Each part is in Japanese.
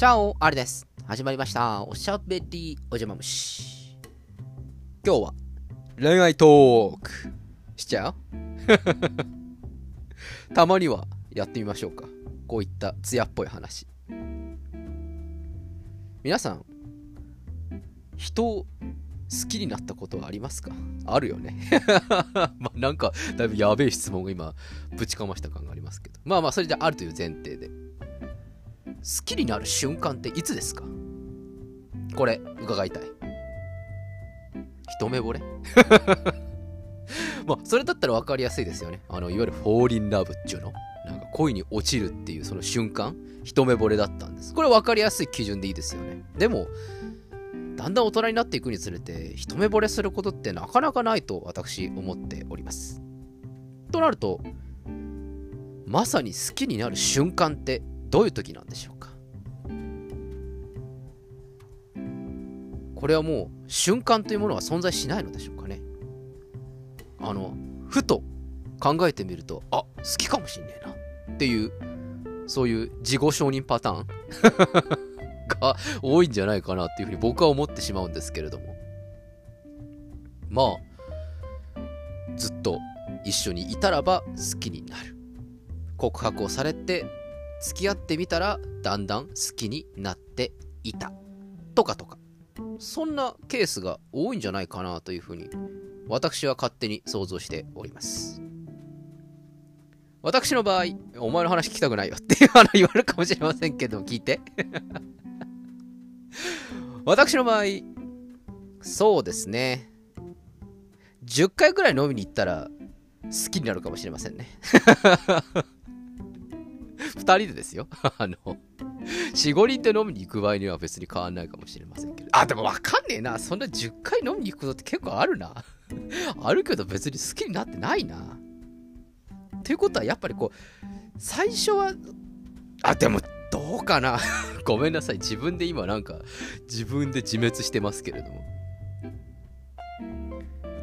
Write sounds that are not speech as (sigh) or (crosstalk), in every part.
チャオあれです。始まりました。おしゃべりおじゃま虫。今日は恋愛トークしちゃう？(laughs) たまにはやってみましょうか。こういった艶っぽい話。皆さん、人を好きになったことはありますか？あるよね。(laughs) まあなんか、だいぶやべえ質問が今、ぶちかました感がありますけど。まあまあ、それであるという前提で。好きになる瞬間っていつですか？これ、伺いたい。一目惚れ？(laughs) まあ、それだったら分かりやすいですよね。あの、いわゆるフォーリンラブっちゅうの？なんか恋に落ちるっていうその瞬間、一目惚れだったんです。これ分かりやすい基準でいいですよね。でも、だんだん大人になっていくにつれて、一目惚れすることってなかなかないと私思っております。となると、まさに好きになる瞬間ってどういう時なんでしょうか？これはもう瞬間というものは存在しないのでしょうかね？あのふと考えてみるとあ好きかもしんねえな。っていうそういう自己承認パターン (laughs) が多いんじゃないかなっていうふうに僕は思ってしまうんですけれども。まあずっと一緒にいたらば好きになる。告白をされて付き合ってみたらだんだん好きになっていたとかとか。そんなケースが多いんじゃないかなというふうに私は勝手に想像しております。私の場合お前の話聞きたくないよっていうあの言われるかもしれませんけど聞いて。(laughs) 私の場合そうですね。10回ぐらい飲みに行ったら好きになるかもしれませんね。2人でですよ。(laughs) あの、4、5人で飲みに行く場合には別に変わんないかもしれませんけど。あ、でも分かんねえな。そんな10回飲みに行くことって結構あるな。(laughs) あるけど別に好きになってないな。ということはやっぱりこう、最初は、あ、でもどうかな。(laughs) ごめんなさい。自分で今なんか、自分で自滅してますけれども。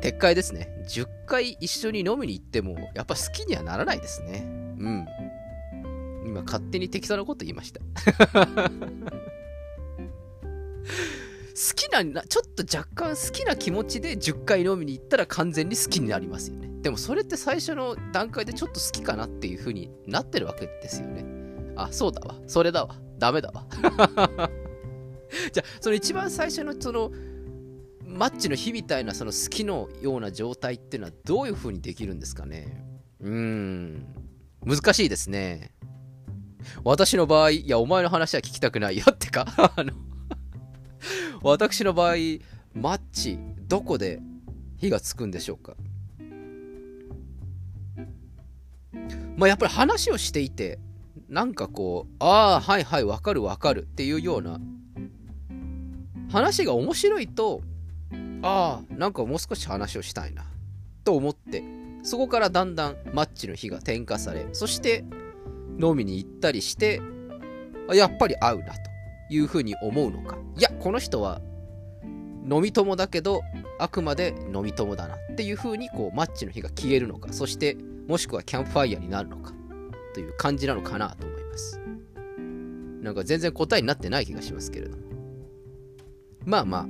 撤回ですね。10回一緒に飲みに行っても、やっぱ好きにはならないですね。うん。今勝手に適当なこと言いました。(laughs) 好きなちょっと若干好きな気持ちで10回飲みに行ったら完全に好きになりますよね。でもそれって最初の段階でちょっと好きかなっていう風になってるわけですよね。あそうだわ。それだわ。ダメだわ。(laughs) じゃあその一番最初のそのマッチの日みたいなその好きのような状態っていうのはどういう風にできるんですかね。うーん。難しいですね。私の場合、いや、お前の話は聞きたくないよってか、(laughs) あの、私の場合、マッチ、どこで火がつくんでしょうか。まあ、やっぱり話をしていて、なんかこう、ああ、はいはい、わかるわかるっていうような、話が面白いと、ああ、なんかもう少し話をしたいな、と思って、そこからだんだんマッチの火が点火され、そして、飲みに行ったりしてやっぱり合うなというふうに思うのか。いやこの人は飲み友だけどあくまで飲み友だなっていうふうにこうマッチの火が消えるのか。そしてもしくはキャンプファイヤーになるのか。という感じなのかなと思います。なんか全然答えになってない気がしますけれども。まあまあ。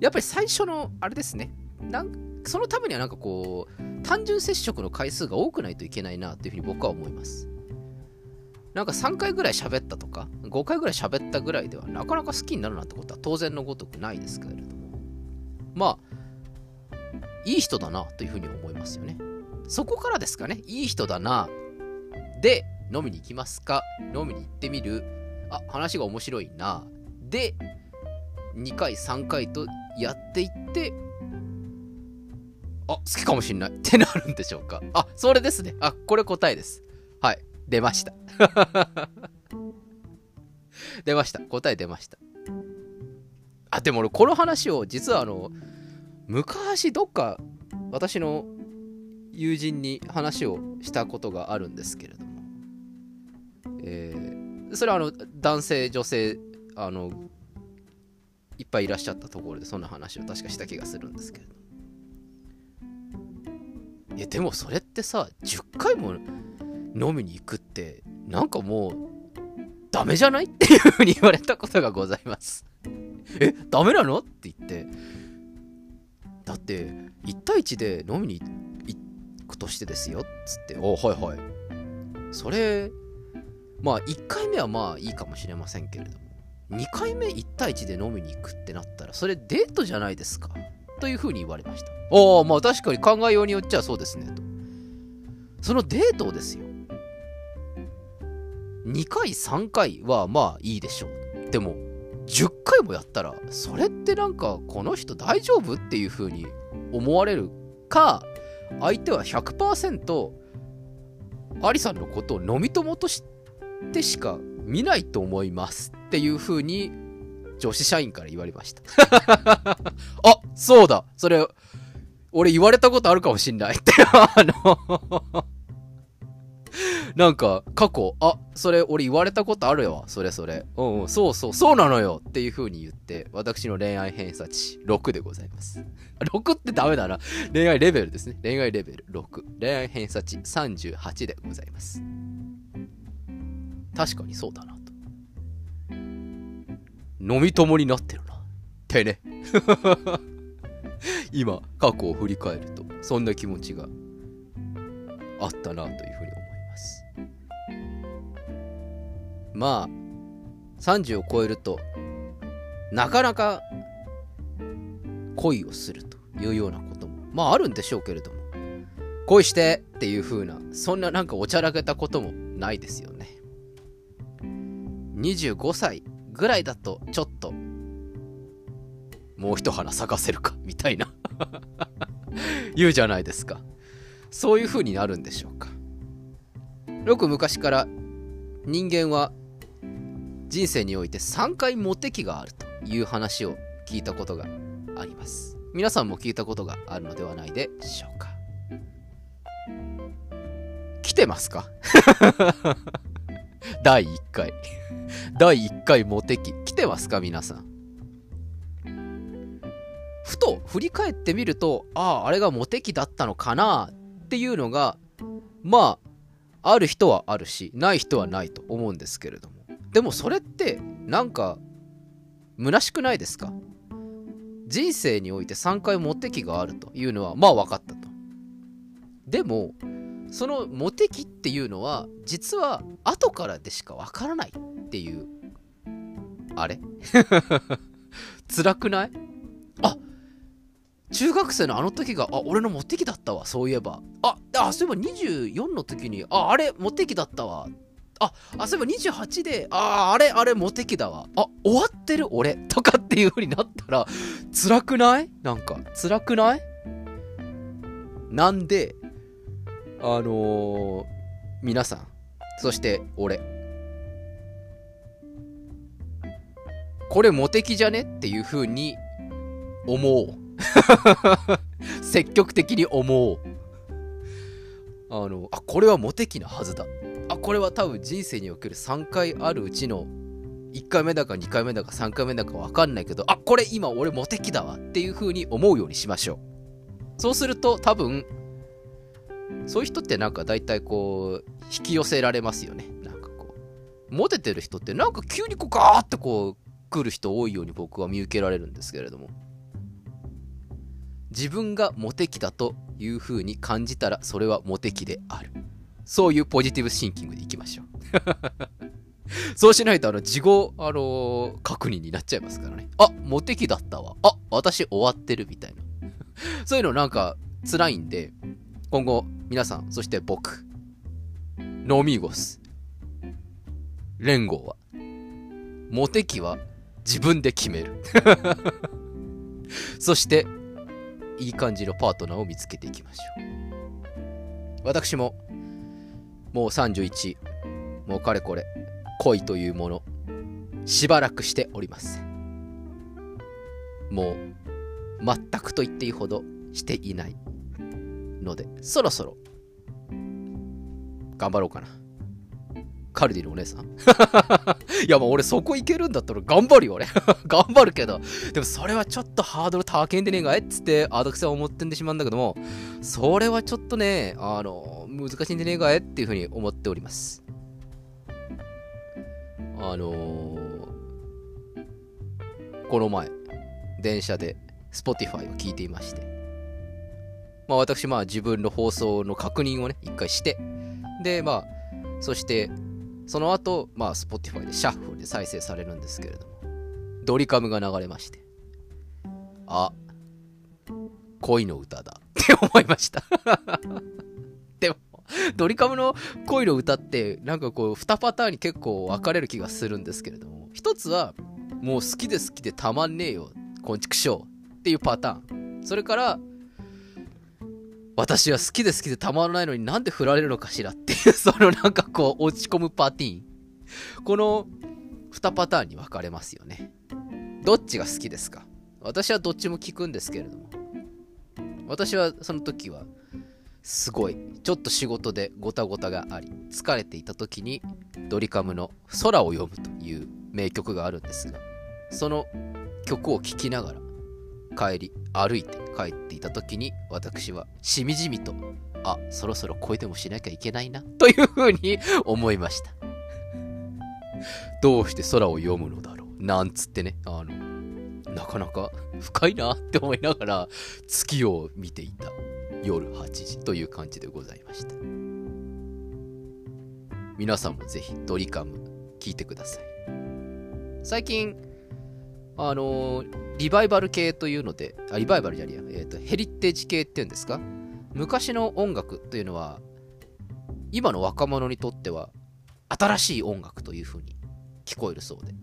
やっぱり最初のあれですね。なんそのためにはなんかこう単純接触の回数が多くないといけないなというふうに僕は思います。なんか3回ぐらい喋ったとか、5回ぐらい喋ったぐらいではなかなか好きになるなんてことは当然のごとくないですけれども、まあ、いい人だなというふうに思いますよね。そこからですかね、いい人だな。で、飲みに行きますか飲みに行ってみる。あ、話が面白いな。で、2回、3回とやっていって、あ、好きかもしんないってなるんでしょうか。あ、それですね。あ、これ答えです。はい。出ました。(laughs) 出ました。答え出ました。あ、でも俺、この話を実はあの、昔どっか私の友人に話をしたことがあるんですけれども、えー、それはあの、男性、女性、あの、いっぱいいらっしゃったところでそんな話を確かした気がするんですけれどいやでもそれってさ10回も飲みに行くってなんかもうダメじゃないっていうふうに言われたことがございます。(laughs) えダメなの？って言って。だって1対1で飲みに行くとしてですよっつって。おはいはい。それまあ1回目はまあいいかもしれませんけれども。2回目1対1で飲みに行くってなったらそれデートじゃないですか。というふうに言われました。ああまあ確かに考えようによっちゃそうですねと。そのデートですよ。2回3回はまあいいでしょう。でも10回もやったらそれってなんかこの人大丈夫っていう風に思われるか相手は100%アリさんのことを飲み友としてしか見ないと思いますっていう風に女子社員から言われました。(laughs) あそうだ。それ俺言われたことあるかもしんないって。(laughs) あの (laughs) なんか、過去、あ、それ俺言われたことあるよ。それそれ。うんうん、そうそう、そうなのよっていう風に言って、私の恋愛偏差値6でございます。(laughs) 6ってダメだな。恋愛レベルですね。恋愛レベル6。恋愛偏差値38でございます。確かにそうだなと。飲み友になってるな。ってね。(laughs) 今、過去を振り返ると、そんな気持ちがあったなというふうにまあ30を超えるとなかなか恋をするというようなこともまああるんでしょうけれども恋してっていう風なそんななんかおちゃらけたこともないですよね。25歳ぐらいだとちょっともう一花咲かせるかみたいな。(laughs) 言うじゃないですか。そういう風になるんでしょうか。よく昔から人間は人生において3回モテ期があるという話を聞いたことがあります。皆さんも聞いたことがあるのではないでしょうか。来てますか？(laughs) 第1回。第1回モテ期。来てますか？皆さん。ふと振り返ってみるとあああれがモテ期だったのかなっていうのがまあある人はあるしない人はないと思うんですけれども。でもそれってなんか虚しくないですか？人生において3回モテ期があるというのはまあ分かったと。でもそのモテ期っていうのは実は後からでしか分からないっていうあれ？(laughs) 辛くない？中学生のあの時があ俺のモテ期だったわそういえばああそういえば24の時にああれモテ期だったわあ、あ、そういえば28で、ああ、れ、あれ、モテ期だわ。あ、終わってる俺。(laughs) とかっていう風になったら、辛くない？なんか、辛くない？なんで、あのー、皆さん、そして俺、これモテ期じゃね？っていう風に思う。(laughs) 積極的に思おう。あの、あ、これはモテ期なはずだ。あこれは多分人生における3回あるうちの1回目だか2回目だか3回目だか分かんないけどあこれ今俺モテ期だわ。っていう風に思うようにしましょう。そうすると多分そういう人ってなんか大体こう引き寄せられますよね。なんかこう。モテてる人ってなんか急にこうガーッとこう来る人多いように僕は見受けられるんですけれども。自分がモテ期だという風に感じたらそれはモテ期であるそういうポジティブシンキングでいきましょう。(laughs) そうしないと、あの、事後、あのー、確認になっちゃいますからね。あ、モテ期だったわ。あ、私終わってるみたいな。(laughs) そういうのなんか辛いんで、今後、皆さん、そして僕、ノーミーゴス、連合は、モテ期は自分で決める。(laughs) そして、いい感じのパートナーを見つけていきましょう。私も、もう31もうかれこれ恋というものしばらくしておりますもう全くと言っていいほどしていないのでそろそろ頑張ろうかなカルディのお姉さん？(laughs) いやもう俺そこ行けるんだったら頑張るよ俺。(laughs) 頑張るけど。でもそれはちょっとハードル高けんでねえかい？っつってアドクさん思ってんでしまうんだけどもそれはちょっとねあの難しいんじゃねえかい？っていうふうに思っております。あのー、この前、電車で Spotify を聞いていまして、まあ私、まあ自分の放送の確認をね、一回して、で、まあ、そして、その後、まあ Spotify でシャッフルで再生されるんですけれども、ドリカムが流れまして、あ、恋の歌だって思いました (laughs) でも、ドリカムの恋の歌って、なんかこう、2パターンに結構分かれる気がするんですけれども、一つは、もう好きで好きでたまんねえよ、こんちくしょうっていうパターン。それから、私は好きで好きでたまらないのになんで振られるのかしらっていう、(laughs) そのなんかこう、落ち込むパーティーン。この2パターンに分かれますよね。どっちが好きですか？私はどっちも聞くんですけれども。私はその時は、すごい、ちょっと仕事でごたごたがあり、疲れていた時に、ドリカムの空を読むという名曲があるんですが、その曲を聴きながら、帰り、歩いて帰っていた時に、私はしみじみと、あ、そろそろ声でもしなきゃいけないな、というふうに思いました。どうして空を読むのだろう、なんつってね、あの、なかなか深いなって思いながら月を見ていた夜8時という感じでございました皆さんもぜひドリカム聞いてください最近あのー、リバイバル系というのであリバイバルじゃねえや、えーと、ヘリテージ系っていうんですか？昔の音楽というのは今の若者にとっては新しい音楽というふうに聞こえるそうで。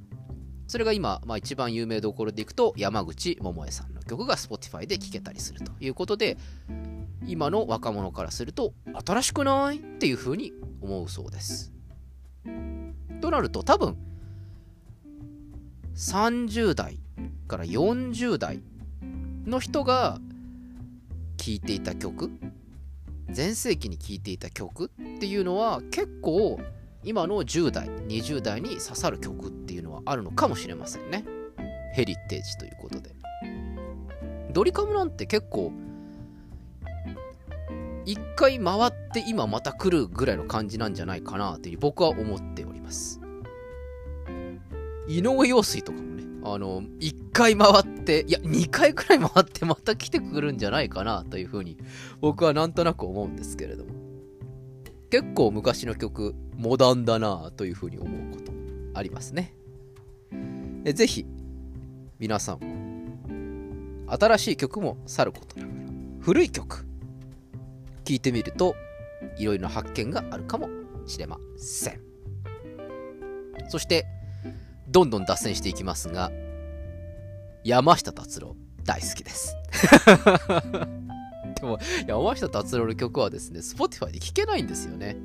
それが今、まあ、一番有名どころでいくと、山口百恵さんの曲が Spotify で聴けたりするということで、今の若者からすると、新しくない？っていうふうに思うそうです。となると、多分、30代から40代の人が聴いていた曲、全盛期に聴いていた曲っていうのは結構今の10代、20代に刺さる曲っていうのはあるのかもしれませんね。ヘリテージということで。ドリカムなんて結構、一回回って今また来るぐらいの感じなんじゃないかなという僕は思っております。井上陽水とかもね、あの、一回回って、いや、二回くらい回ってまた来てくるんじゃないかなというふうに僕はなんとなく思うんですけれども。結構昔の曲、モダンだなというふうに思うことありますね。えぜひ、皆さんも、新しい曲もさることながら、古い曲、聴いてみると、いろいろな発見があるかもしれません。そして、どんどん脱線していきますが、山下達郎、大好きです。(laughs) でも、山下達郎の曲はですね、Spotify で聴けないんですよね。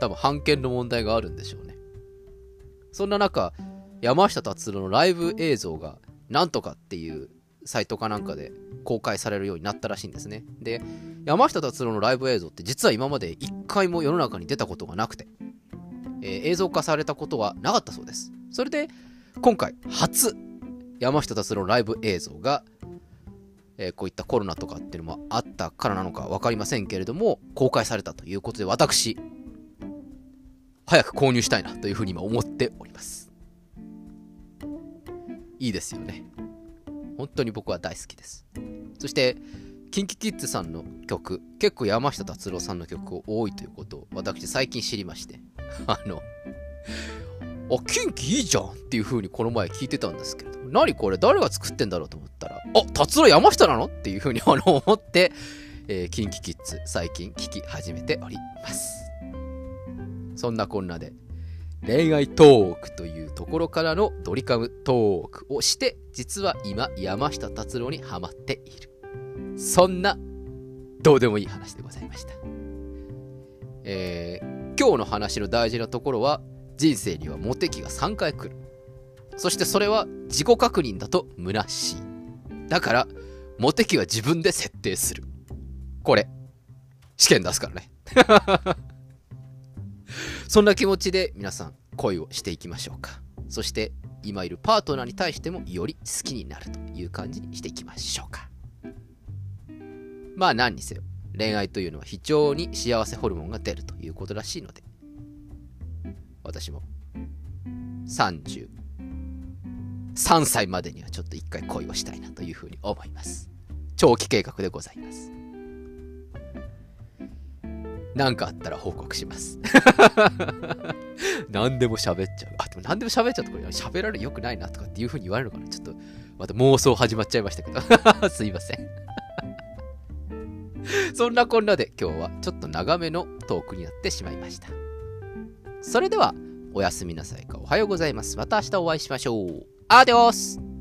多分、版権の問題があるんでしょうね。そんな中、山下達郎のライブ映像が、なんとかっていうサイトかなんかで公開されるようになったらしいんですね。で、山下達郎のライブ映像って実は今まで一回も世の中に出たことがなくて、えー、映像化されたことはなかったそうです。それで、今回、初、山下達郎のライブ映像がえー、こういったコロナとかっていうのもあったからなのか分かりませんけれども、公開されたということで、私、早く購入したいなというふうに今思っております。いいですよね。本当に僕は大好きです。そして、KinKiKids さんの曲、結構山下達郎さんの曲多いということを私最近知りまして、(laughs) あの、あ、キンキいいじゃんっていう風にこの前聞いてたんですけれども、何これ？誰が作ってんだろうと思ったら、あ、達郎山下なの？っていう風にあの思って、えー、キンキキッズ最近聞き始めております。そんなこんなで、恋愛トークというところからのドリカムトークをして、実は今山下達郎にハマっている。そんな、どうでもいい話でございました。えー、今日の話の大事なところは、人生にはモテ期が3回来る。そしてそれは自己確認だと虚しい。だから、モテ期は自分で設定する。これ、試験出すからね。(laughs) そんな気持ちで皆さん恋をしていきましょうか。そして今いるパートナーに対してもより好きになるという感じにしていきましょうか。まあ何にせよ、恋愛というのは非常に幸せホルモンが出るということらしいので、私も33歳までにはちょっと一回恋をしたいなというふうに思います長期計画でございます何かあったら報告します (laughs) 何でも喋っちゃう。あ、でも何でも喋っちゃうとこれ喋られよくないなとかっていう風に言われるのかなちょっと、また妄想始まっちゃいましたけど。(laughs) すいません。そんなこんなで今日はちょっと長めのトークになってしまいました。それでは、おやすみなさいかおはようございます。また明日お会いしましょう。アディオス